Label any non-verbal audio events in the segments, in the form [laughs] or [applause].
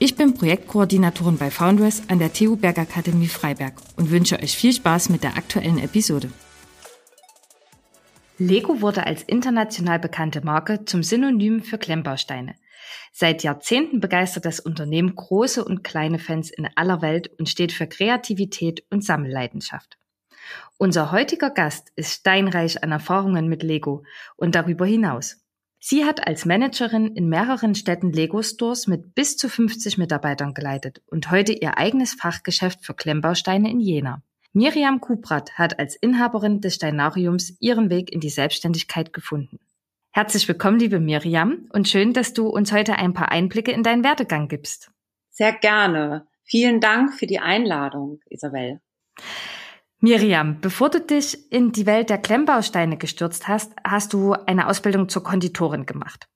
Ich bin Projektkoordinatorin bei Foundress an der TU Bergakademie Freiberg und wünsche euch viel Spaß mit der aktuellen Episode. Lego wurde als international bekannte Marke zum Synonym für Klemmbausteine. Seit Jahrzehnten begeistert das Unternehmen große und kleine Fans in aller Welt und steht für Kreativität und Sammelleidenschaft. Unser heutiger Gast ist steinreich an Erfahrungen mit Lego und darüber hinaus. Sie hat als Managerin in mehreren Städten Lego Stores mit bis zu 50 Mitarbeitern geleitet und heute ihr eigenes Fachgeschäft für Klemmbausteine in Jena. Miriam Kuprat hat als Inhaberin des Steinariums ihren Weg in die Selbstständigkeit gefunden. Herzlich willkommen, liebe Miriam, und schön, dass du uns heute ein paar Einblicke in deinen Werdegang gibst. Sehr gerne. Vielen Dank für die Einladung, Isabel. Miriam, bevor du dich in die Welt der Klemmbausteine gestürzt hast, hast du eine Ausbildung zur Konditorin gemacht.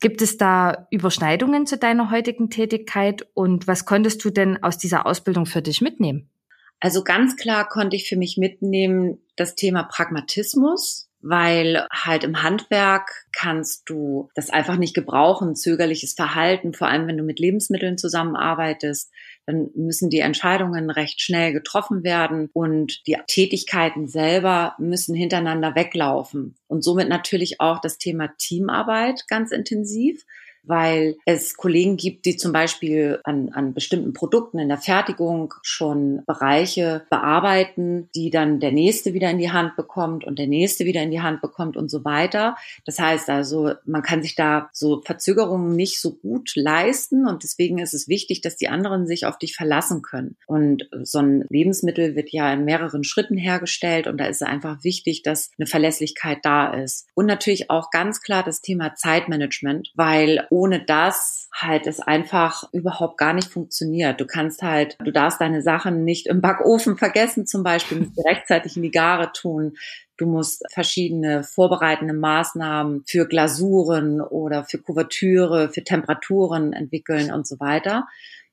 Gibt es da Überschneidungen zu deiner heutigen Tätigkeit und was konntest du denn aus dieser Ausbildung für dich mitnehmen? Also ganz klar konnte ich für mich mitnehmen das Thema Pragmatismus, weil halt im Handwerk kannst du das einfach nicht gebrauchen, zögerliches Verhalten, vor allem wenn du mit Lebensmitteln zusammenarbeitest dann müssen die Entscheidungen recht schnell getroffen werden und die Tätigkeiten selber müssen hintereinander weglaufen. Und somit natürlich auch das Thema Teamarbeit ganz intensiv weil es Kollegen gibt, die zum Beispiel an, an bestimmten Produkten in der Fertigung schon Bereiche bearbeiten, die dann der nächste wieder in die Hand bekommt und der nächste wieder in die Hand bekommt und so weiter. Das heißt also, man kann sich da so Verzögerungen nicht so gut leisten und deswegen ist es wichtig, dass die anderen sich auf dich verlassen können. Und so ein Lebensmittel wird ja in mehreren Schritten hergestellt und da ist es einfach wichtig, dass eine Verlässlichkeit da ist. Und natürlich auch ganz klar das Thema Zeitmanagement, weil ohne das halt es einfach überhaupt gar nicht funktioniert. Du kannst halt, du darfst deine Sachen nicht im Backofen vergessen, zum Beispiel, musst du rechtzeitig in die Gare tun. Du musst verschiedene vorbereitende Maßnahmen für Glasuren oder für Kuvertüre, für Temperaturen entwickeln und so weiter.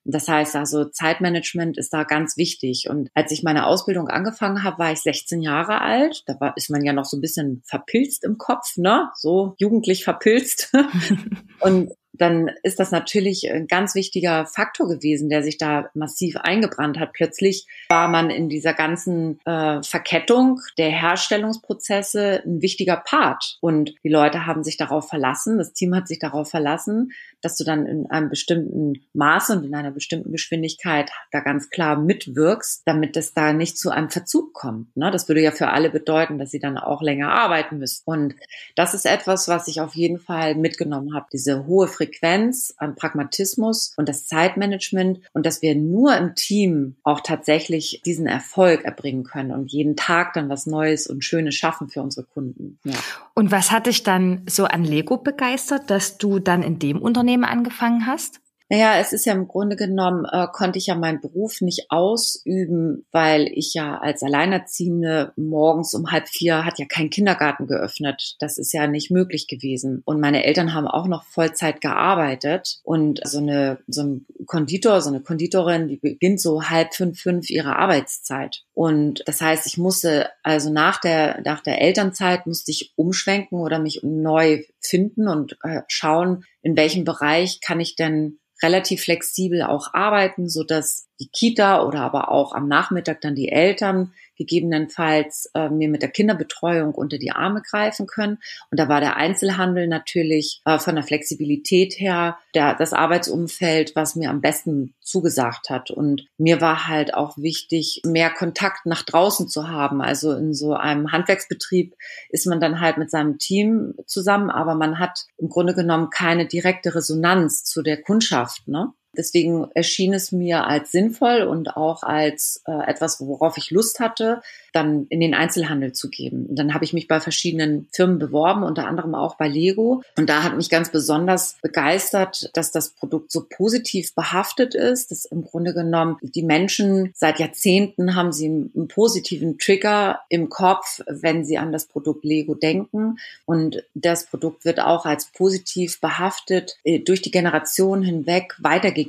Das heißt also, Zeitmanagement ist da ganz wichtig. Und als ich meine Ausbildung angefangen habe, war ich 16 Jahre alt. Da war, ist man ja noch so ein bisschen verpilzt im Kopf, ne? So jugendlich verpilzt. [laughs] und dann ist das natürlich ein ganz wichtiger Faktor gewesen, der sich da massiv eingebrannt hat. Plötzlich war man in dieser ganzen äh, Verkettung der Herstellungsprozesse ein wichtiger Part. Und die Leute haben sich darauf verlassen, das Team hat sich darauf verlassen, dass du dann in einem bestimmten Maße und in einer bestimmten Geschwindigkeit da ganz klar mitwirkst, damit es da nicht zu einem Verzug kommt. Ne? Das würde ja für alle bedeuten, dass sie dann auch länger arbeiten müssen. Und das ist etwas, was ich auf jeden Fall mitgenommen habe, diese hohe Frequenz Frequenz, an Pragmatismus und das Zeitmanagement und dass wir nur im Team auch tatsächlich diesen Erfolg erbringen können und jeden Tag dann was Neues und Schönes schaffen für unsere Kunden. Ja. Und was hat dich dann so an Lego begeistert, dass du dann in dem Unternehmen angefangen hast? Naja, es ist ja im Grunde genommen, äh, konnte ich ja meinen Beruf nicht ausüben, weil ich ja als Alleinerziehende morgens um halb vier hat ja kein Kindergarten geöffnet. Das ist ja nicht möglich gewesen. Und meine Eltern haben auch noch Vollzeit gearbeitet. Und so eine, so ein Konditor, so eine Konditorin, die beginnt so halb fünf, fünf ihre Arbeitszeit. Und das heißt, ich musste also nach der, nach der Elternzeit musste ich umschwenken oder mich neu finden und äh, schauen, in welchem Bereich kann ich denn relativ flexibel auch arbeiten, so dass die Kita oder aber auch am Nachmittag dann die Eltern gegebenenfalls äh, mir mit der Kinderbetreuung unter die Arme greifen können. Und da war der Einzelhandel natürlich äh, von der Flexibilität her der, das Arbeitsumfeld, was mir am besten zugesagt hat. Und mir war halt auch wichtig, mehr Kontakt nach draußen zu haben. Also in so einem Handwerksbetrieb ist man dann halt mit seinem Team zusammen, aber man hat im Grunde genommen keine direkte Resonanz zu der Kundschaft. Ne? Deswegen erschien es mir als sinnvoll und auch als äh, etwas, worauf ich Lust hatte, dann in den Einzelhandel zu geben. Und dann habe ich mich bei verschiedenen Firmen beworben, unter anderem auch bei Lego. Und da hat mich ganz besonders begeistert, dass das Produkt so positiv behaftet ist, dass im Grunde genommen die Menschen seit Jahrzehnten haben sie einen positiven Trigger im Kopf, wenn sie an das Produkt Lego denken. Und das Produkt wird auch als positiv behaftet äh, durch die Generation hinweg weitergegeben.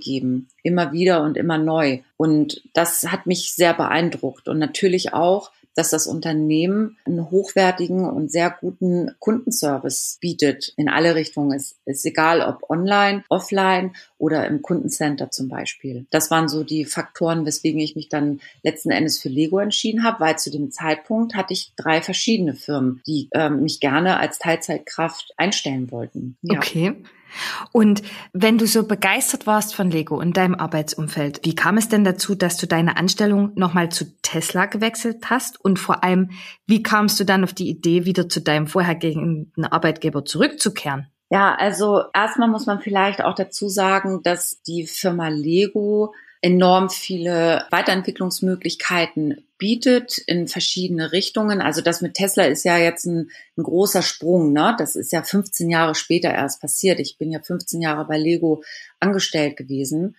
Immer wieder und immer neu. Und das hat mich sehr beeindruckt. Und natürlich auch, dass das Unternehmen einen hochwertigen und sehr guten Kundenservice bietet in alle Richtungen. Es ist egal, ob online, offline oder im Kundencenter zum Beispiel. Das waren so die Faktoren, weswegen ich mich dann letzten Endes für Lego entschieden habe, weil zu dem Zeitpunkt hatte ich drei verschiedene Firmen, die ähm, mich gerne als Teilzeitkraft einstellen wollten. Ja. Okay. Und wenn du so begeistert warst von Lego und deinem Arbeitsumfeld, wie kam es denn dazu, dass du deine Anstellung nochmal zu Tesla gewechselt hast? Und vor allem, wie kamst du dann auf die Idee, wieder zu deinem vorhergehenden Arbeitgeber zurückzukehren? Ja, also erstmal muss man vielleicht auch dazu sagen, dass die Firma Lego enorm viele Weiterentwicklungsmöglichkeiten bietet in verschiedene Richtungen. Also das mit Tesla ist ja jetzt ein, ein, großer Sprung. Ne? Das ist ja 15 Jahre später erst passiert. Ich bin ja 15 Jahre bei Lego angestellt gewesen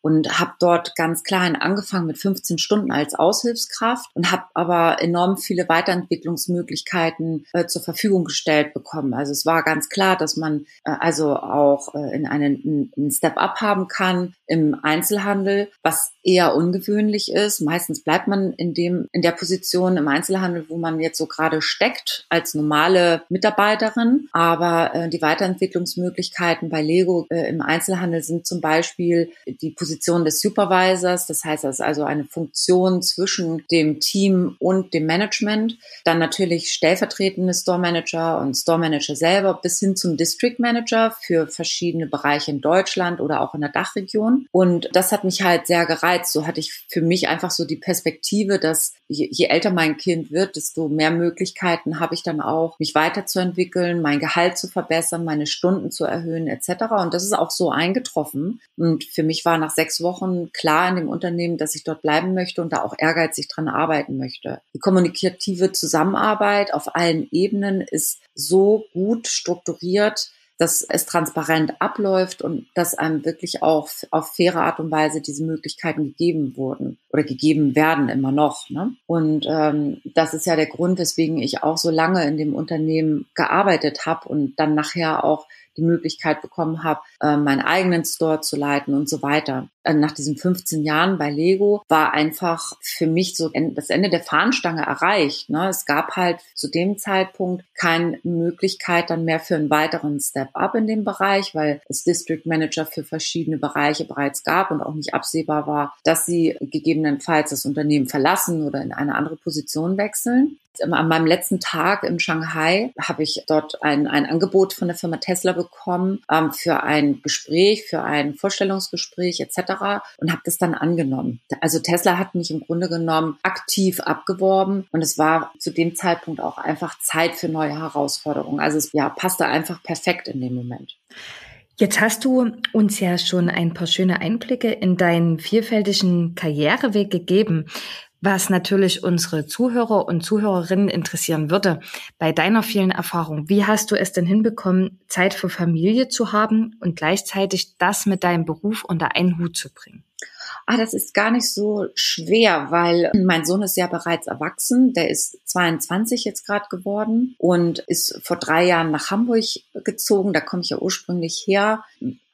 und habe dort ganz klein angefangen mit 15 Stunden als Aushilfskraft und habe aber enorm viele Weiterentwicklungsmöglichkeiten äh, zur Verfügung gestellt bekommen. Also es war ganz klar, dass man äh, also auch äh, in einen, einen Step-up haben kann im Einzelhandel, was eher ungewöhnlich ist. Meistens bleibt man in dem in der Position im Einzelhandel, wo man jetzt so gerade steckt als normale Mitarbeiterin. Aber äh, die Weiterentwicklungsmöglichkeiten bei Lego äh, im Einzelhandel sind zum Beispiel die Position Position des Supervisors. Das heißt, das ist also eine Funktion zwischen dem Team und dem Management. Dann natürlich stellvertretende Store Manager und Store Manager selber bis hin zum District Manager für verschiedene Bereiche in Deutschland oder auch in der Dachregion. Und das hat mich halt sehr gereizt. So hatte ich für mich einfach so die Perspektive, dass je, je älter mein Kind wird, desto mehr Möglichkeiten habe ich dann auch, mich weiterzuentwickeln, mein Gehalt zu verbessern, meine Stunden zu erhöhen etc. Und das ist auch so eingetroffen. Und für mich war nach sechs Wochen klar in dem Unternehmen, dass ich dort bleiben möchte und da auch ehrgeizig dran arbeiten möchte. Die kommunikative Zusammenarbeit auf allen Ebenen ist so gut strukturiert, dass es transparent abläuft und dass einem wirklich auch auf faire Art und Weise diese Möglichkeiten gegeben wurden oder gegeben werden immer noch. Ne? Und ähm, das ist ja der Grund, weswegen ich auch so lange in dem Unternehmen gearbeitet habe und dann nachher auch die Möglichkeit bekommen habe, äh, meinen eigenen Store zu leiten und so weiter. Äh, nach diesen 15 Jahren bei Lego war einfach für mich so das Ende der Fahnenstange erreicht. Ne? Es gab halt zu dem Zeitpunkt keine Möglichkeit dann mehr für einen weiteren Step-up in dem Bereich, weil es District Manager für verschiedene Bereiche bereits gab und auch nicht absehbar war, dass sie gegebenenfalls das Unternehmen verlassen oder in eine andere Position wechseln an meinem letzten Tag in Shanghai habe ich dort ein, ein Angebot von der Firma Tesla bekommen ähm, für ein Gespräch, für ein Vorstellungsgespräch etc. und habe das dann angenommen. Also Tesla hat mich im Grunde genommen aktiv abgeworben und es war zu dem Zeitpunkt auch einfach Zeit für neue Herausforderungen. Also es ja, passte einfach perfekt in dem Moment. Jetzt hast du uns ja schon ein paar schöne Einblicke in deinen vielfältigen Karriereweg gegeben. Was natürlich unsere Zuhörer und Zuhörerinnen interessieren würde, bei deiner vielen Erfahrung, wie hast du es denn hinbekommen, Zeit für Familie zu haben und gleichzeitig das mit deinem Beruf unter einen Hut zu bringen? Ah, das ist gar nicht so schwer, weil mein Sohn ist ja bereits erwachsen. Der ist 22 jetzt gerade geworden und ist vor drei Jahren nach Hamburg gezogen. Da komme ich ja ursprünglich her,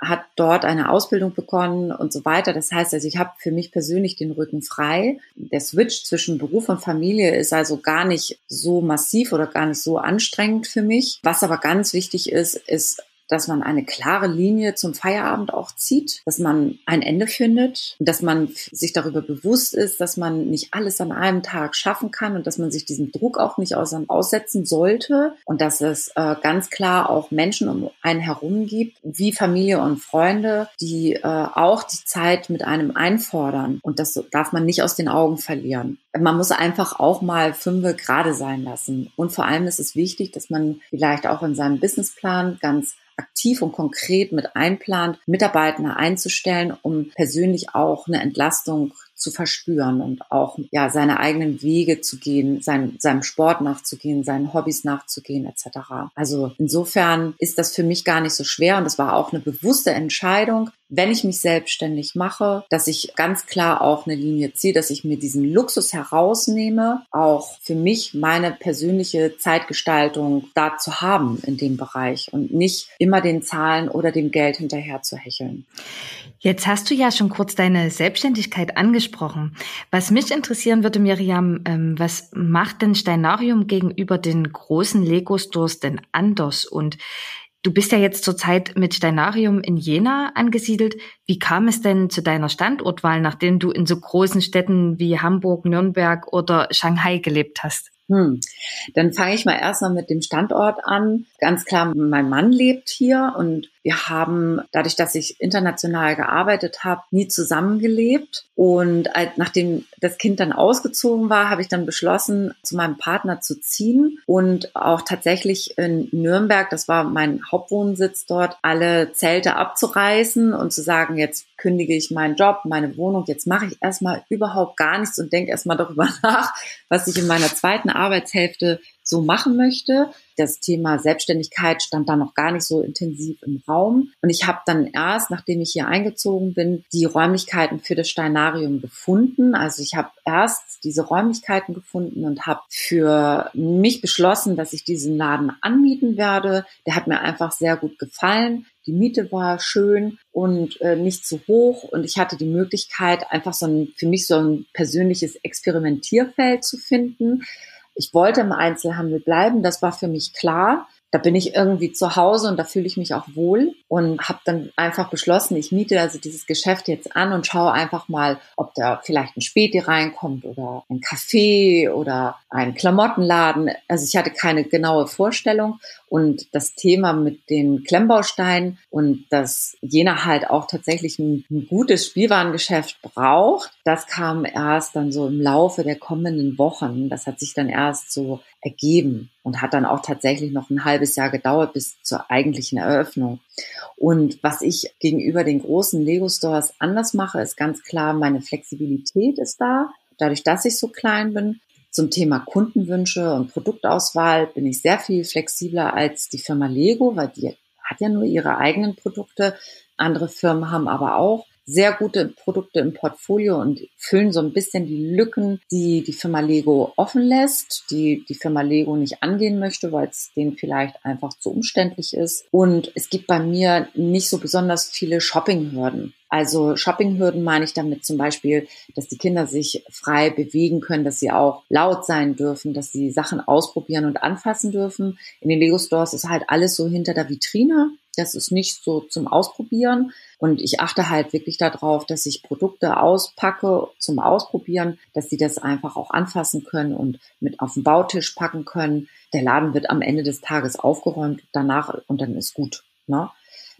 hat dort eine Ausbildung begonnen und so weiter. Das heißt also, ich habe für mich persönlich den Rücken frei. Der Switch zwischen Beruf und Familie ist also gar nicht so massiv oder gar nicht so anstrengend für mich. Was aber ganz wichtig ist, ist dass man eine klare Linie zum Feierabend auch zieht, dass man ein Ende findet, dass man sich darüber bewusst ist, dass man nicht alles an einem Tag schaffen kann und dass man sich diesem Druck auch nicht aussetzen sollte und dass es äh, ganz klar auch Menschen um einen herum gibt, wie Familie und Freunde, die äh, auch die Zeit mit einem einfordern und das darf man nicht aus den Augen verlieren. Man muss einfach auch mal fünfe gerade sein lassen und vor allem ist es wichtig, dass man vielleicht auch in seinem Businessplan ganz aktiv und konkret mit einplant, Mitarbeiter einzustellen, um persönlich auch eine Entlastung zu verspüren und auch ja seine eigenen Wege zu gehen, sein, seinem Sport nachzugehen, seinen Hobbys nachzugehen etc. Also insofern ist das für mich gar nicht so schwer und es war auch eine bewusste Entscheidung, wenn ich mich selbstständig mache, dass ich ganz klar auch eine Linie ziehe, dass ich mir diesen Luxus herausnehme, auch für mich meine persönliche Zeitgestaltung da zu haben in dem Bereich und nicht immer den Zahlen oder dem Geld hinterher zu hecheln. Jetzt hast du ja schon kurz deine Selbstständigkeit angesprochen. Was mich interessieren würde, Miriam, ähm, was macht denn Steinarium gegenüber den großen Lego-Stores denn anders? Und du bist ja jetzt zurzeit mit Steinarium in Jena angesiedelt. Wie kam es denn zu deiner Standortwahl, nachdem du in so großen Städten wie Hamburg, Nürnberg oder Shanghai gelebt hast? Hm. Dann fange ich mal erstmal mit dem Standort an. Ganz klar, mein Mann lebt hier und wir haben, dadurch, dass ich international gearbeitet habe, nie zusammengelebt. Und nachdem das Kind dann ausgezogen war, habe ich dann beschlossen, zu meinem Partner zu ziehen und auch tatsächlich in Nürnberg, das war mein Hauptwohnsitz dort, alle Zelte abzureißen und zu sagen, jetzt kündige ich meinen Job, meine Wohnung, jetzt mache ich erstmal überhaupt gar nichts und denke erstmal darüber [laughs] nach, was ich in meiner zweiten Arbeitshälfte so machen möchte. Das Thema Selbstständigkeit stand da noch gar nicht so intensiv im Raum. Und ich habe dann erst, nachdem ich hier eingezogen bin, die Räumlichkeiten für das Steinarium gefunden. Also ich habe erst diese Räumlichkeiten gefunden und habe für mich beschlossen, dass ich diesen Laden anmieten werde. Der hat mir einfach sehr gut gefallen. Die Miete war schön und äh, nicht zu hoch und ich hatte die Möglichkeit, einfach so ein, für mich so ein persönliches Experimentierfeld zu finden ich wollte im Einzelhandel bleiben, das war für mich klar. Da bin ich irgendwie zu Hause und da fühle ich mich auch wohl und habe dann einfach beschlossen, ich miete also dieses Geschäft jetzt an und schaue einfach mal, ob da vielleicht ein Späti reinkommt oder ein Café oder ein Klamottenladen. Also ich hatte keine genaue Vorstellung und das Thema mit den Klemmbausteinen und dass Jena halt auch tatsächlich ein, ein gutes Spielwarengeschäft braucht, das kam erst dann so im Laufe der kommenden Wochen. Das hat sich dann erst so ergeben und hat dann auch tatsächlich noch ein halbes Jahr gedauert bis zur eigentlichen Eröffnung. Und was ich gegenüber den großen Lego Stores anders mache, ist ganz klar, meine Flexibilität ist da. Dadurch, dass ich so klein bin, zum Thema Kundenwünsche und Produktauswahl bin ich sehr viel flexibler als die Firma Lego, weil die hat ja nur ihre eigenen Produkte. Andere Firmen haben aber auch sehr gute Produkte im Portfolio und füllen so ein bisschen die Lücken, die die Firma Lego offen lässt, die die Firma Lego nicht angehen möchte, weil es denen vielleicht einfach zu umständlich ist. Und es gibt bei mir nicht so besonders viele Shoppinghürden. Also Shoppinghürden meine ich damit zum Beispiel, dass die Kinder sich frei bewegen können, dass sie auch laut sein dürfen, dass sie Sachen ausprobieren und anfassen dürfen. In den Lego Stores ist halt alles so hinter der Vitrine. Das ist nicht so zum Ausprobieren. Und ich achte halt wirklich darauf, dass ich Produkte auspacke zum Ausprobieren, dass sie das einfach auch anfassen können und mit auf den Bautisch packen können. Der Laden wird am Ende des Tages aufgeräumt danach und dann ist gut. Ne?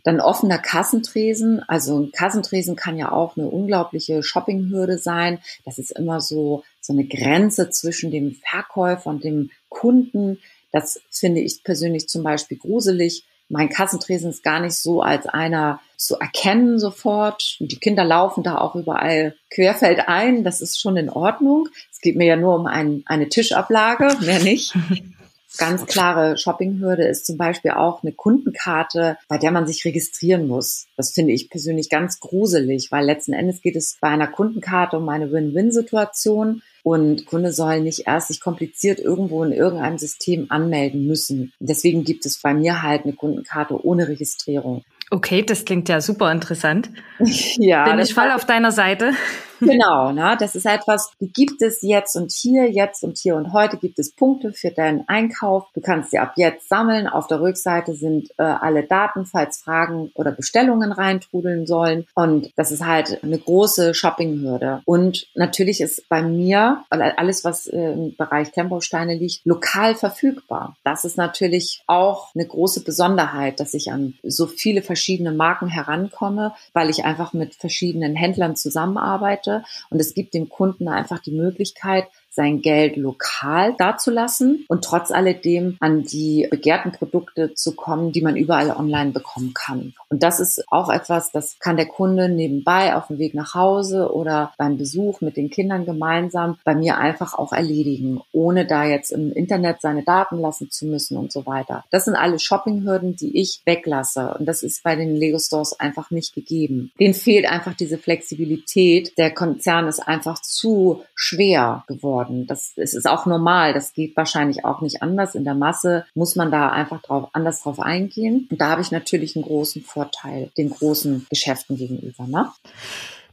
Dann offener Kassentresen. Also ein Kassentresen kann ja auch eine unglaubliche Shoppinghürde sein. Das ist immer so, so eine Grenze zwischen dem Verkäufer und dem Kunden. Das finde ich persönlich zum Beispiel gruselig mein Kassentresen ist gar nicht so als einer zu erkennen sofort. Und die Kinder laufen da auch überall querfeld ein. Das ist schon in Ordnung. Es geht mir ja nur um ein, eine Tischablage, mehr nicht. [laughs] Ganz klare Shoppinghürde ist zum Beispiel auch eine Kundenkarte, bei der man sich registrieren muss. Das finde ich persönlich ganz gruselig, weil letzten Endes geht es bei einer Kundenkarte um eine Win-Win-Situation. Und Kunde soll nicht erst sich kompliziert irgendwo in irgendeinem System anmelden müssen. Deswegen gibt es bei mir halt eine Kundenkarte ohne Registrierung. Okay, das klingt ja super interessant. [laughs] ja. Bin ich voll auf deiner Seite. Genau, ne? das ist etwas, die gibt es jetzt und hier, jetzt und hier und heute gibt es Punkte für deinen Einkauf. Du kannst sie ab jetzt sammeln. Auf der Rückseite sind äh, alle Daten, falls Fragen oder Bestellungen reintrudeln sollen. Und das ist halt eine große Shoppinghürde. Und natürlich ist bei mir alles, was äh, im Bereich Temposteine liegt, lokal verfügbar. Das ist natürlich auch eine große Besonderheit, dass ich an so viele verschiedene Marken herankomme, weil ich einfach mit verschiedenen Händlern zusammenarbeite und es gibt dem Kunden einfach die Möglichkeit, sein Geld lokal dazulassen und trotz alledem an die begehrten Produkte zu kommen, die man überall online bekommen kann. Und das ist auch etwas, das kann der Kunde nebenbei auf dem Weg nach Hause oder beim Besuch mit den Kindern gemeinsam bei mir einfach auch erledigen, ohne da jetzt im Internet seine Daten lassen zu müssen und so weiter. Das sind alle Shoppinghürden, die ich weglasse. Und das ist bei den Lego Stores einfach nicht gegeben. Denen fehlt einfach diese Flexibilität. Der Konzern ist einfach zu schwer geworden. Das, das ist auch normal. Das geht wahrscheinlich auch nicht anders. In der Masse muss man da einfach drauf, anders drauf eingehen. Und da habe ich natürlich einen großen Vorteil den großen Geschäften gegenüber. Ne?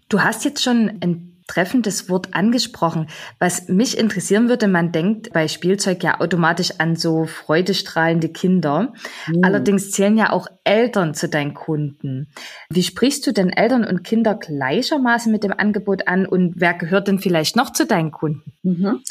Du hast jetzt schon ein treffendes Wort angesprochen. Was mich interessieren würde, man denkt bei Spielzeug ja automatisch an so freudestrahlende Kinder. Mhm. Allerdings zählen ja auch Eltern zu deinen Kunden. Wie sprichst du denn Eltern und Kinder gleichermaßen mit dem Angebot an und wer gehört denn vielleicht noch zu deinen Kunden? Mhm.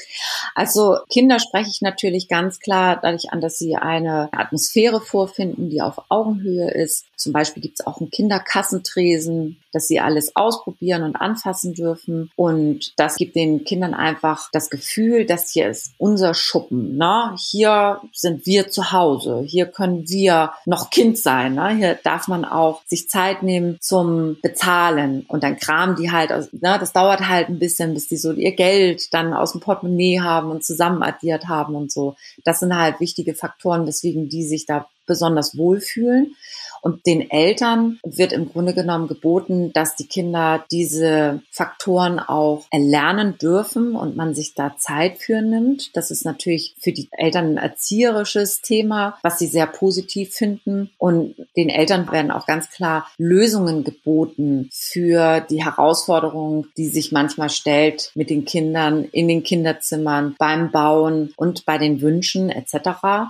Also Kinder spreche ich natürlich ganz klar dadurch an, dass sie eine Atmosphäre vorfinden, die auf Augenhöhe ist. Zum Beispiel gibt es auch einen Kinderkassentresen, dass sie alles ausprobieren und anfassen dürfen. Und das gibt den Kindern einfach das Gefühl, dass hier ist unser Schuppen. Ne? Hier sind wir zu Hause. Hier können wir noch Kind sein. Ne? Hier darf man auch sich Zeit nehmen zum Bezahlen. Und dann kramen die halt, ne? das dauert halt ein bisschen, bis die so ihr Geld dann aus dem Portemonnaie haben und zusammen addiert haben und so. Das sind halt wichtige Faktoren, weswegen die sich da besonders wohlfühlen. Und den Eltern wird im Grunde genommen geboten, dass die Kinder diese Faktoren auch erlernen dürfen und man sich da Zeit für nimmt. Das ist natürlich für die Eltern ein erzieherisches Thema, was sie sehr positiv finden. Und den Eltern werden auch ganz klar Lösungen geboten für die Herausforderung, die sich manchmal stellt mit den Kindern in den Kinderzimmern, beim Bauen und bei den Wünschen etc.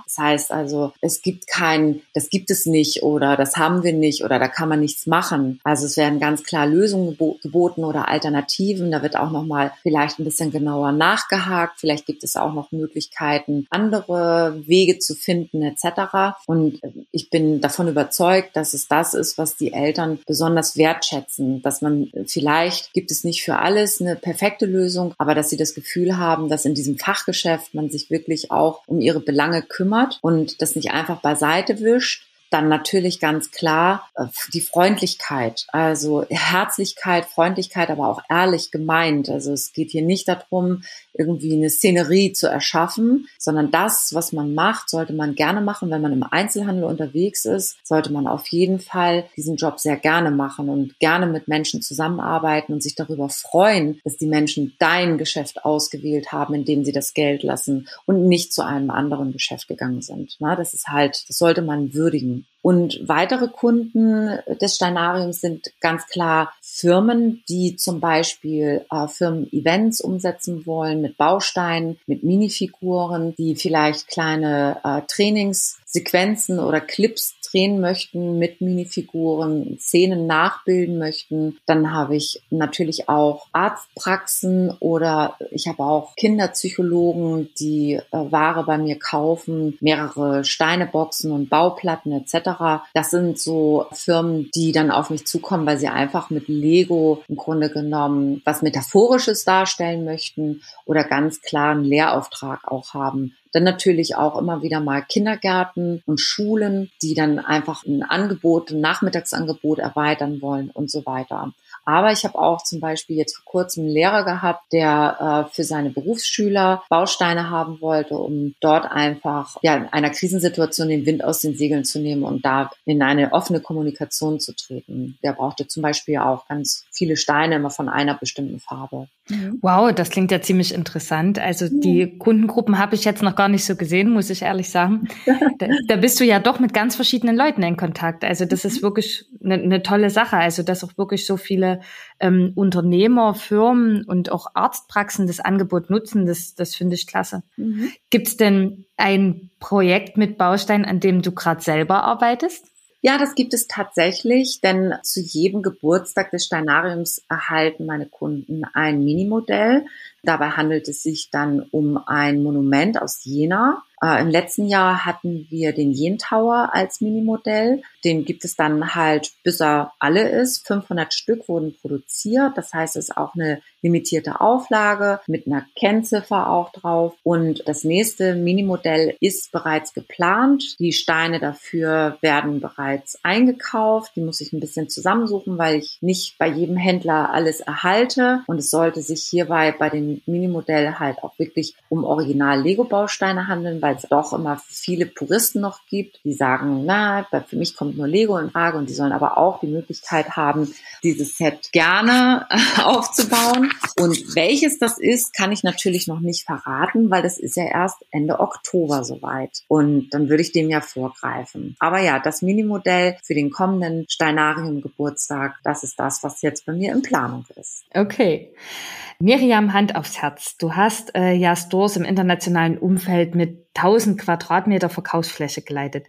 Das heißt also, es gibt kein, das gibt es nicht oder das haben wir nicht oder da kann man nichts machen. Also es werden ganz klar Lösungen geboten oder Alternativen. Da wird auch nochmal vielleicht ein bisschen genauer nachgehakt. Vielleicht gibt es auch noch Möglichkeiten, andere Wege zu finden etc. Und ich bin davon überzeugt, dass es das ist, was die Eltern besonders wertschätzen, dass man vielleicht gibt es nicht für alles eine perfekte Lösung, aber dass sie das Gefühl haben, dass in diesem Fachgeschäft man sich wirklich auch um ihre Belange kümmert und das nicht einfach beiseite wischt, dann natürlich ganz klar äh, die Freundlichkeit, also Herzlichkeit, Freundlichkeit, aber auch ehrlich gemeint. Also es geht hier nicht darum, irgendwie eine Szenerie zu erschaffen, sondern das, was man macht, sollte man gerne machen. Wenn man im Einzelhandel unterwegs ist, sollte man auf jeden Fall diesen Job sehr gerne machen und gerne mit Menschen zusammenarbeiten und sich darüber freuen, dass die Menschen dein Geschäft ausgewählt haben, in dem sie das Geld lassen und nicht zu einem anderen Geschäft gegangen sind. Na, das ist halt, das sollte man würdigen. Und weitere Kunden des Steinariums sind ganz klar Firmen, die zum Beispiel äh, Firmen-Events umsetzen wollen mit Bausteinen, mit Minifiguren, die vielleicht kleine äh, Trainingssequenzen oder Clips drehen möchten mit Minifiguren, Szenen nachbilden möchten. Dann habe ich natürlich auch Arztpraxen oder ich habe auch Kinderpsychologen, die äh, Ware bei mir kaufen, mehrere Steineboxen und Bauplatten etc. Das sind so Firmen, die dann auf mich zukommen, weil sie einfach mit Lego im Grunde genommen was Metaphorisches darstellen möchten oder ganz klar einen Lehrauftrag auch haben. Dann natürlich auch immer wieder mal Kindergärten und Schulen, die dann einfach ein Angebot, ein Nachmittagsangebot erweitern wollen und so weiter. Aber ich habe auch zum Beispiel jetzt vor kurzem einen Lehrer gehabt, der äh, für seine Berufsschüler Bausteine haben wollte, um dort einfach ja, in einer Krisensituation den Wind aus den Segeln zu nehmen und da in eine offene Kommunikation zu treten. Der brauchte zum Beispiel auch ganz viele Steine immer von einer bestimmten Farbe. Mhm. Wow, das klingt ja ziemlich interessant. Also die Kundengruppen habe ich jetzt noch gar nicht so gesehen, muss ich ehrlich sagen. [laughs] Da, da, bist du ja doch mit ganz verschiedenen Leuten in Kontakt. Also das ist mhm. wirklich eine, eine tolle Sache. Also dass auch wirklich so viele ähm, Unternehmer, Firmen und auch Arztpraxen das Angebot nutzen, das, das finde ich klasse. Mhm. Gibt es denn ein Projekt mit Baustein, an dem du gerade selber arbeitest? Ja, das gibt es tatsächlich, denn zu jedem Geburtstag des Steinariums erhalten meine Kunden ein Minimodell. Dabei handelt es sich dann um ein Monument aus Jena Äh, Im letzten Jahr hatten wir den Yen Tower als Minimodell. Den gibt es dann halt, bis er alle ist. 500 Stück wurden produziert. Das heißt, es ist auch eine limitierte Auflage mit einer Kennziffer auch drauf. Und das nächste Minimodell ist bereits geplant. Die Steine dafür werden bereits eingekauft. Die muss ich ein bisschen zusammensuchen, weil ich nicht bei jedem Händler alles erhalte. Und es sollte sich hierbei bei dem Minimodell halt auch wirklich um original Lego-Bausteine handeln, weil es doch immer viele Puristen noch gibt, die sagen, na, für mich kommt nur Lego in Frage und die sollen aber auch die Möglichkeit haben, dieses Set gerne [laughs] aufzubauen. Und welches das ist, kann ich natürlich noch nicht verraten, weil das ist ja erst Ende Oktober soweit. Und dann würde ich dem ja vorgreifen. Aber ja, das Minimodell für den kommenden Steinarium-Geburtstag, das ist das, was jetzt bei mir in Planung ist. Okay. Miriam, Hand aufs Herz. Du hast äh, ja Stores im internationalen Umfeld mit 1000 Quadratmeter Verkaufsfläche geleitet.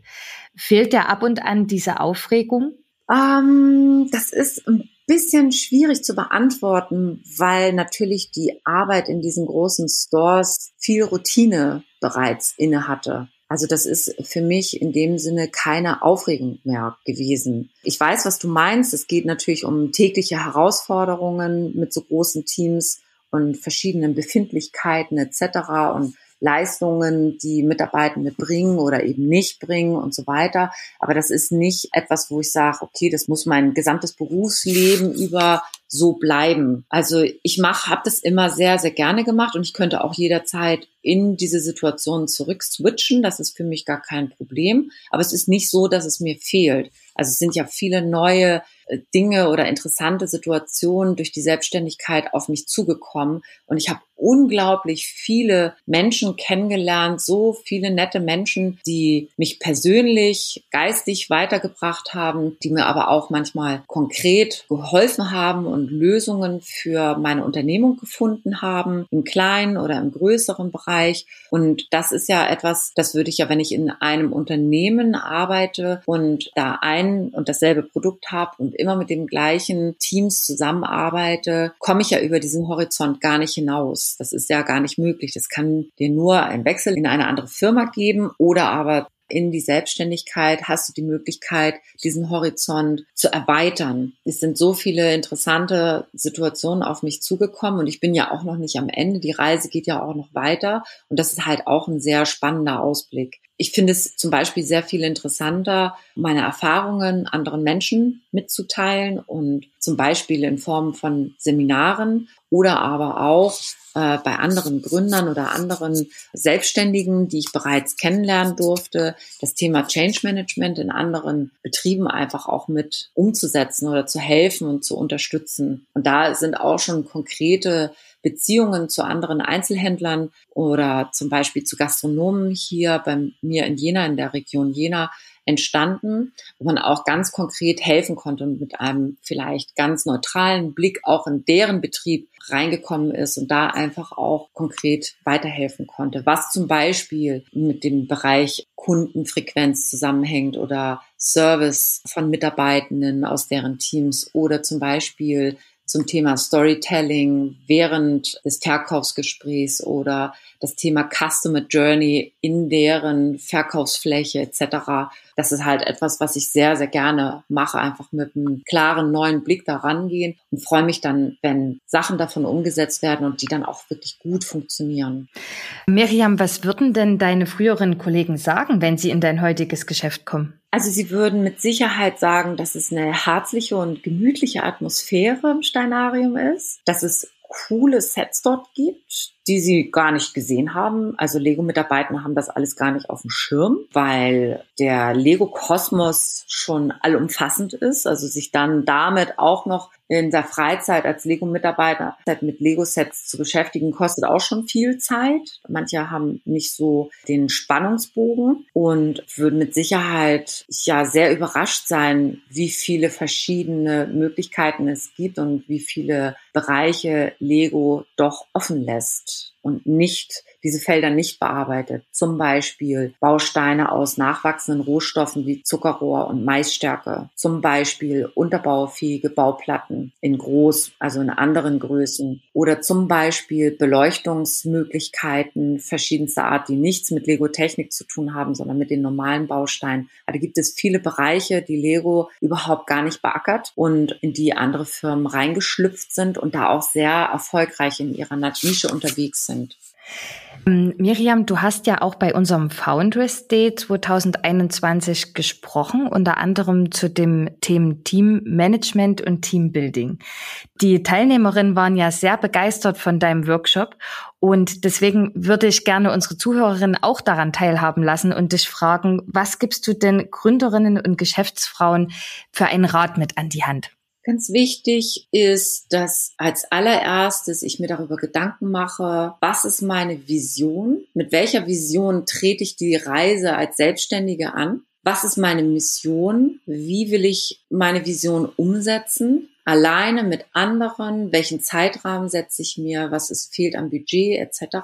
Fehlt dir ab und an diese Aufregung? Ähm, das ist ein bisschen schwierig zu beantworten, weil natürlich die Arbeit in diesen großen Stores viel Routine bereits inne hatte. Also das ist für mich in dem Sinne keine Aufregung mehr gewesen. Ich weiß, was du meinst. Es geht natürlich um tägliche Herausforderungen mit so großen Teams und verschiedenen Befindlichkeiten etc. und Leistungen, die Mitarbeitende bringen oder eben nicht bringen und so weiter. Aber das ist nicht etwas, wo ich sage, okay, das muss mein gesamtes Berufsleben über so bleiben. Also ich mache, habe das immer sehr, sehr gerne gemacht und ich könnte auch jederzeit in diese Situation zurück switchen. Das ist für mich gar kein Problem. Aber es ist nicht so, dass es mir fehlt. Also es sind ja viele neue äh, Dinge oder interessante Situationen durch die Selbstständigkeit auf mich zugekommen. Und ich habe unglaublich viele Menschen kennengelernt, so viele nette Menschen, die mich persönlich, geistig weitergebracht haben, die mir aber auch manchmal konkret geholfen haben und Lösungen für meine Unternehmung gefunden haben, im kleinen oder im größeren Bereich. Und das ist ja etwas, das würde ich ja, wenn ich in einem Unternehmen arbeite und da ein und dasselbe Produkt habe und immer mit den gleichen Teams zusammenarbeite, komme ich ja über diesen Horizont gar nicht hinaus. Das ist ja gar nicht möglich. Das kann dir nur ein Wechsel in eine andere Firma geben oder aber in die Selbstständigkeit hast du die Möglichkeit, diesen Horizont zu erweitern. Es sind so viele interessante Situationen auf mich zugekommen und ich bin ja auch noch nicht am Ende. Die Reise geht ja auch noch weiter und das ist halt auch ein sehr spannender Ausblick. Ich finde es zum Beispiel sehr viel interessanter, meine Erfahrungen anderen Menschen mitzuteilen und zum Beispiel in Form von Seminaren oder aber auch äh, bei anderen Gründern oder anderen Selbstständigen, die ich bereits kennenlernen durfte, das Thema Change Management in anderen Betrieben einfach auch mit umzusetzen oder zu helfen und zu unterstützen. Und da sind auch schon konkrete Beziehungen zu anderen Einzelhändlern oder zum Beispiel zu Gastronomen hier bei mir in Jena, in der Region Jena, entstanden, wo man auch ganz konkret helfen konnte und mit einem vielleicht ganz neutralen Blick auch in deren Betrieb reingekommen ist und da einfach auch konkret weiterhelfen konnte, was zum Beispiel mit dem Bereich Kundenfrequenz zusammenhängt oder Service von Mitarbeitenden aus deren Teams oder zum Beispiel zum Thema Storytelling während des Verkaufsgesprächs oder das Thema Customer Journey in deren Verkaufsfläche etc. Das ist halt etwas, was ich sehr, sehr gerne mache, einfach mit einem klaren neuen Blick da rangehen und freue mich dann, wenn Sachen davon umgesetzt werden und die dann auch wirklich gut funktionieren. Miriam, was würden denn deine früheren Kollegen sagen, wenn sie in dein heutiges Geschäft kommen? Also sie würden mit Sicherheit sagen, dass es eine herzliche und gemütliche Atmosphäre im Steinarium ist, dass es coole Sets dort gibt, die sie gar nicht gesehen haben. Also Lego-Mitarbeiter haben das alles gar nicht auf dem Schirm, weil der Lego-Kosmos schon allumfassend ist. Also sich dann damit auch noch in der Freizeit als Lego-Mitarbeiter mit Lego-Sets zu beschäftigen, kostet auch schon viel Zeit. Manche haben nicht so den Spannungsbogen und würden mit Sicherheit ja sehr überrascht sein, wie viele verschiedene Möglichkeiten es gibt und wie viele Bereiche Lego doch offen lässt und nicht diese Felder nicht bearbeitet. Zum Beispiel Bausteine aus nachwachsenden Rohstoffen wie Zuckerrohr und Maisstärke. Zum Beispiel unterbaufähige Bauplatten in groß, also in anderen Größen. Oder zum Beispiel Beleuchtungsmöglichkeiten verschiedenster Art, die nichts mit Lego-Technik zu tun haben, sondern mit den normalen Bausteinen. Also gibt es viele Bereiche, die Lego überhaupt gar nicht beackert und in die andere Firmen reingeschlüpft sind und da auch sehr erfolgreich in ihrer Nische unterwegs sind. Ähm, Miriam, du hast ja auch bei unserem Founders Day 2021 gesprochen, unter anderem zu dem Themen Teammanagement und Teambuilding. Die Teilnehmerinnen waren ja sehr begeistert von deinem Workshop und deswegen würde ich gerne unsere Zuhörerinnen auch daran teilhaben lassen und dich fragen, was gibst du denn Gründerinnen und Geschäftsfrauen für einen Rat mit an die Hand? Ganz wichtig ist, dass als allererstes ich mir darüber Gedanken mache, was ist meine Vision? Mit welcher Vision trete ich die Reise als Selbstständige an? Was ist meine Mission? Wie will ich meine Vision umsetzen? Alleine mit anderen? Welchen Zeitrahmen setze ich mir? Was ist, fehlt am Budget etc.?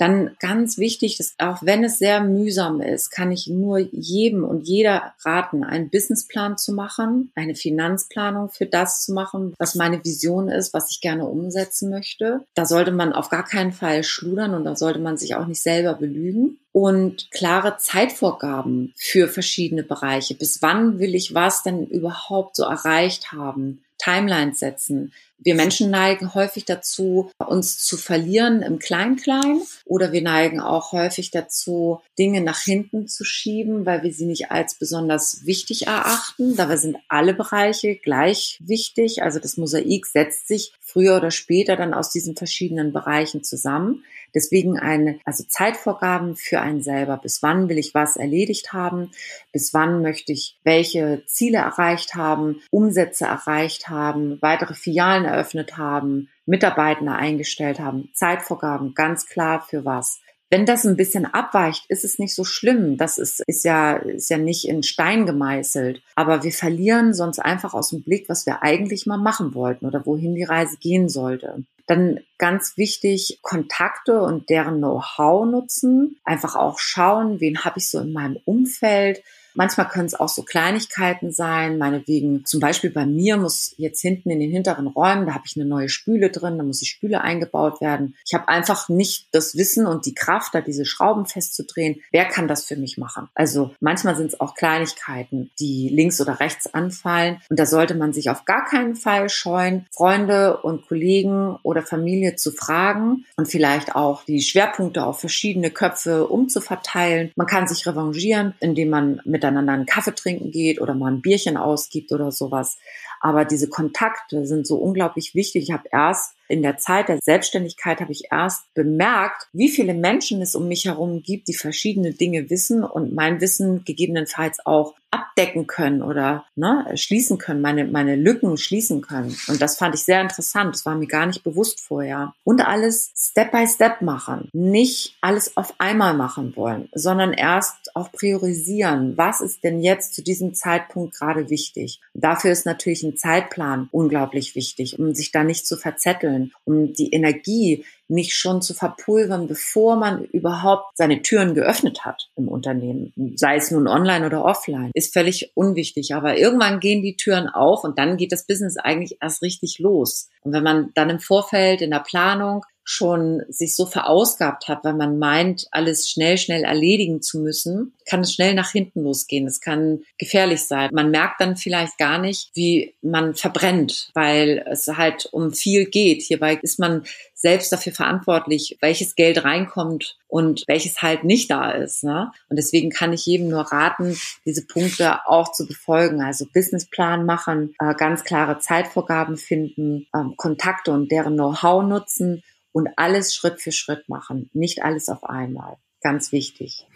Dann ganz wichtig, dass auch wenn es sehr mühsam ist, kann ich nur jedem und jeder raten, einen Businessplan zu machen, eine Finanzplanung für das zu machen, was meine Vision ist, was ich gerne umsetzen möchte. Da sollte man auf gar keinen Fall schludern und da sollte man sich auch nicht selber belügen und klare Zeitvorgaben für verschiedene Bereiche. Bis wann will ich was denn überhaupt so erreicht haben? Timelines setzen. Wir Menschen neigen häufig dazu, uns zu verlieren im Klein-Klein oder wir neigen auch häufig dazu, Dinge nach hinten zu schieben, weil wir sie nicht als besonders wichtig erachten. Dabei sind alle Bereiche gleich wichtig. Also das Mosaik setzt sich früher oder später dann aus diesen verschiedenen Bereichen zusammen. Deswegen eine, also Zeitvorgaben für einen selber. Bis wann will ich was erledigt haben? Bis wann möchte ich welche Ziele erreicht haben, Umsätze erreicht haben, weitere Filialen eröffnet haben, Mitarbeiter eingestellt haben, Zeitvorgaben, ganz klar für was. Wenn das ein bisschen abweicht, ist es nicht so schlimm. Das ist, ist ja, ist ja nicht in Stein gemeißelt. Aber wir verlieren sonst einfach aus dem Blick, was wir eigentlich mal machen wollten oder wohin die Reise gehen sollte. Dann ganz wichtig, Kontakte und deren Know-how nutzen. Einfach auch schauen, wen habe ich so in meinem Umfeld Manchmal können es auch so Kleinigkeiten sein, meinetwegen zum Beispiel bei mir muss jetzt hinten in den hinteren Räumen, da habe ich eine neue Spüle drin, da muss die Spüle eingebaut werden. Ich habe einfach nicht das Wissen und die Kraft, da diese Schrauben festzudrehen. Wer kann das für mich machen? Also manchmal sind es auch Kleinigkeiten, die links oder rechts anfallen und da sollte man sich auf gar keinen Fall scheuen, Freunde und Kollegen oder Familie zu fragen und vielleicht auch die Schwerpunkte auf verschiedene Köpfe umzuverteilen. Man kann sich revanchieren, indem man mit miteinander einen Kaffee trinken geht oder mal ein Bierchen ausgibt oder sowas. Aber diese Kontakte sind so unglaublich wichtig. Ich habe erst in der Zeit der Selbstständigkeit habe ich erst bemerkt, wie viele Menschen es um mich herum gibt, die verschiedene Dinge wissen und mein Wissen gegebenenfalls auch abdecken können oder ne, schließen können, meine, meine Lücken schließen können. Und das fand ich sehr interessant. Das war mir gar nicht bewusst vorher. Und alles Step by Step machen. Nicht alles auf einmal machen wollen, sondern erst auch priorisieren. Was ist denn jetzt zu diesem Zeitpunkt gerade wichtig? Dafür ist natürlich ein Zeitplan unglaublich wichtig, um sich da nicht zu verzetteln, um die Energie nicht schon zu verpulvern, bevor man überhaupt seine Türen geöffnet hat im Unternehmen. Sei es nun online oder offline, ist völlig unwichtig. Aber irgendwann gehen die Türen auf und dann geht das Business eigentlich erst richtig los. Und wenn man dann im Vorfeld in der Planung schon sich so verausgabt hat, weil man meint, alles schnell, schnell erledigen zu müssen, kann es schnell nach hinten losgehen. Es kann gefährlich sein. Man merkt dann vielleicht gar nicht, wie man verbrennt, weil es halt um viel geht. Hierbei ist man selbst dafür verantwortlich, welches Geld reinkommt und welches halt nicht da ist. Ne? Und deswegen kann ich jedem nur raten, diese Punkte auch zu befolgen. Also Businessplan machen, äh, ganz klare Zeitvorgaben finden, ähm, Kontakte und deren Know-how nutzen und alles Schritt für Schritt machen, nicht alles auf einmal. Ganz wichtig.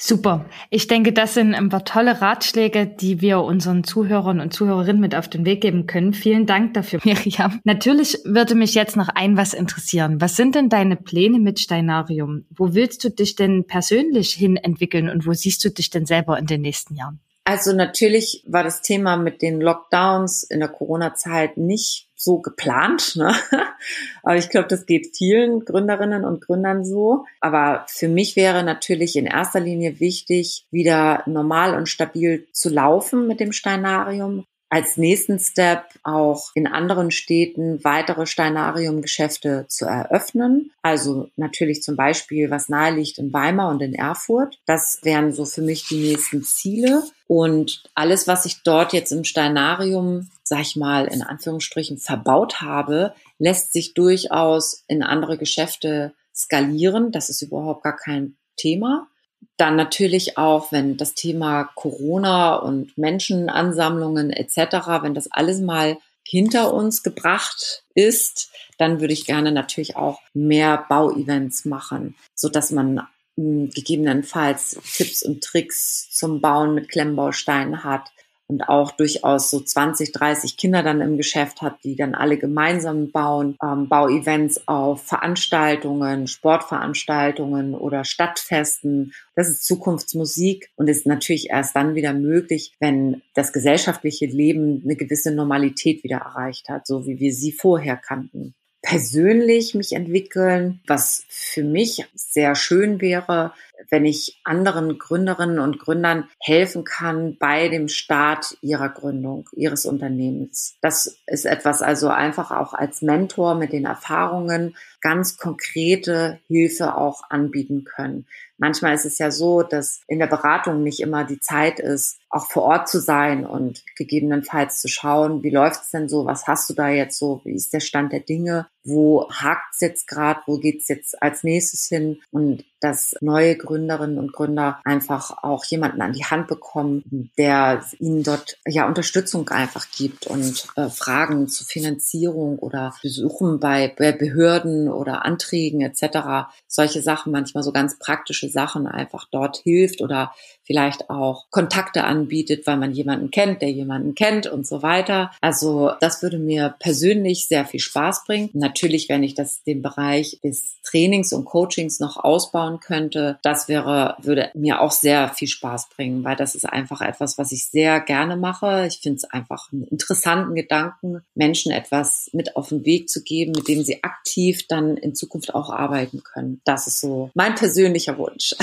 Super. Ich denke, das sind ein paar tolle Ratschläge, die wir unseren Zuhörern und Zuhörerinnen mit auf den Weg geben können. Vielen Dank dafür, [laughs] Miriam. Natürlich würde mich jetzt noch ein was interessieren. Was sind denn deine Pläne mit Steinarium? Wo willst du dich denn persönlich hin entwickeln und wo siehst du dich denn selber in den nächsten Jahren? Also natürlich war das Thema mit den Lockdowns in der Corona-Zeit nicht so geplant. Ne? [laughs] Aber ich glaube, das geht vielen Gründerinnen und Gründern so. Aber für mich wäre natürlich in erster Linie wichtig, wieder normal und stabil zu laufen mit dem Steinarium als nächsten Step auch in anderen Städten weitere Steinarium-Geschäfte zu eröffnen. Also natürlich zum Beispiel, was nahe liegt in Weimar und in Erfurt. Das wären so für mich die nächsten Ziele. Und alles, was ich dort jetzt im Steinarium, sag ich mal, in Anführungsstrichen verbaut habe, lässt sich durchaus in andere Geschäfte skalieren. Das ist überhaupt gar kein Thema. Dann natürlich auch, wenn das Thema Corona und Menschenansammlungen etc., wenn das alles mal hinter uns gebracht ist, dann würde ich gerne natürlich auch mehr Bauevents machen, so dass man hm, gegebenenfalls Tipps und Tricks zum Bauen mit Klemmbausteinen hat, und auch durchaus so 20, 30 Kinder dann im Geschäft hat, die dann alle gemeinsam bauen, ähm, Bauevents auf Veranstaltungen, Sportveranstaltungen oder Stadtfesten. Das ist Zukunftsmusik und ist natürlich erst dann wieder möglich, wenn das gesellschaftliche Leben eine gewisse Normalität wieder erreicht hat, so wie wir sie vorher kannten persönlich mich entwickeln, was für mich sehr schön wäre, wenn ich anderen Gründerinnen und Gründern helfen kann bei dem Start ihrer Gründung, ihres Unternehmens. Das ist etwas also einfach auch als Mentor mit den Erfahrungen ganz konkrete Hilfe auch anbieten können. Manchmal ist es ja so, dass in der Beratung nicht immer die Zeit ist, auch vor Ort zu sein und gegebenenfalls zu schauen, wie läuft es denn so, was hast du da jetzt so, wie ist der Stand der Dinge, wo hakt es jetzt gerade, wo geht es jetzt als nächstes hin und dass neue Gründerinnen und Gründer einfach auch jemanden an die Hand bekommen, der ihnen dort ja Unterstützung einfach gibt und äh, Fragen zur Finanzierung oder Besuchen bei, bei Behörden oder Anträgen etc. Solche Sachen, manchmal so ganz praktische Sachen einfach dort hilft oder vielleicht auch Kontakte anbietet, weil man jemanden kennt, der jemanden kennt und so weiter. Also das würde mir persönlich sehr viel Spaß bringen. Natürlich, wenn ich das den Bereich des Trainings und Coachings noch ausbauen könnte, das wäre, würde mir auch sehr viel Spaß bringen, weil das ist einfach etwas, was ich sehr gerne mache. Ich finde es einfach einen interessanten Gedanken, Menschen etwas mit auf den Weg zu geben, mit dem sie aktiv dann in Zukunft auch arbeiten können. Das ist so mein persönlicher Wunsch.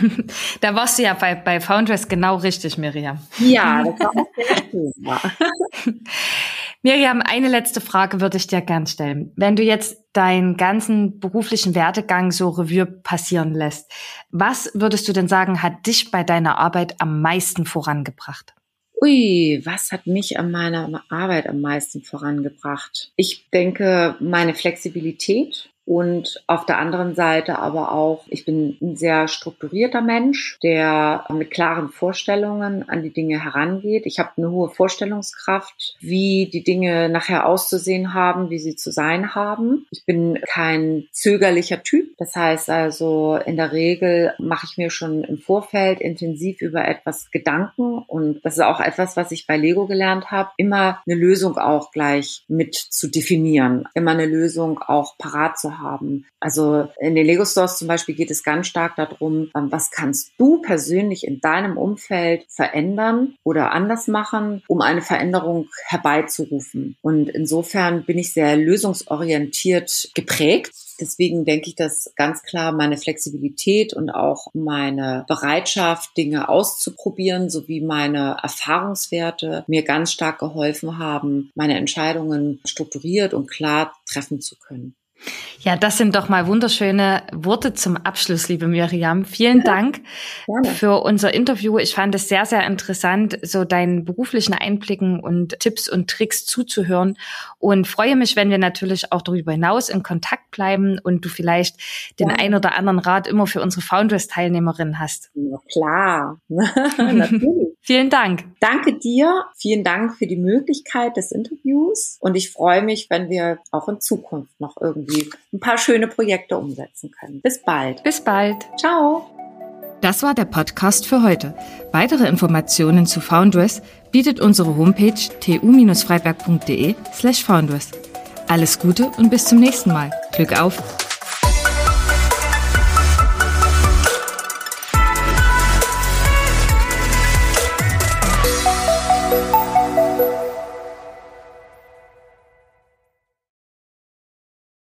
[laughs] da warst du ja bei bei Foundress genau richtig, Miriam. Ja, das war auch sehr schön. [laughs] Miriam, eine letzte Frage würde ich dir gern stellen. Wenn du jetzt deinen ganzen beruflichen Werdegang so Revue passieren lässt, was würdest du denn sagen, hat dich bei deiner Arbeit am meisten vorangebracht? Ui, was hat mich an meiner Arbeit am meisten vorangebracht? Ich denke, meine Flexibilität und auf der anderen Seite aber auch, ich bin ein sehr strukturierter Mensch, der mit klaren Vorstellungen an die Dinge herangeht. Ich habe eine hohe Vorstellungskraft, wie die Dinge nachher auszusehen haben, wie sie zu sein haben. Ich bin kein zögerlicher Typ. Das heißt also, in der Regel mache ich mir schon im Vorfeld intensiv über etwas Gedanken. Und das ist auch etwas, was ich bei Lego gelernt habe, immer eine Lösung auch gleich mit zu definieren, immer eine Lösung auch parat zu haben. Also in den Lego Stores zum Beispiel geht es ganz stark darum, ähm, was kannst du persönlich in deinem Umfeld verändern oder anders machen, um eine Veränderung herbeizurufen. Und insofern bin ich sehr lösungsorientiert geprägt. Deswegen denke ich, dass ganz klar meine Flexibilität und auch meine Bereitschaft, Dinge auszuprobieren, sowie meine Erfahrungswerte mir ganz stark geholfen haben, meine Entscheidungen strukturiert und klar treffen zu können. Ja, das sind doch mal wunderschöne Worte zum Abschluss, liebe Miriam. Vielen Dank für unser Interview. Ich fand es sehr, sehr interessant, so deinen beruflichen Einblicken und Tipps und Tricks zuzuhören und freue mich, wenn wir natürlich auch darüber hinaus in Kontakt bleiben und du vielleicht den ja. ein oder anderen Rat immer für unsere Foundress-Teilnehmerinnen hast. Ja, klar, [laughs] natürlich. Vielen Dank. Danke dir. Vielen Dank für die Möglichkeit des Interviews. Und ich freue mich, wenn wir auch in Zukunft noch irgendwie ein paar schöne Projekte umsetzen können. Bis bald. Bis bald. Ciao. Das war der Podcast für heute. Weitere Informationen zu Foundress bietet unsere Homepage tu-freiberg.de slash foundress. Alles Gute und bis zum nächsten Mal. Glück auf!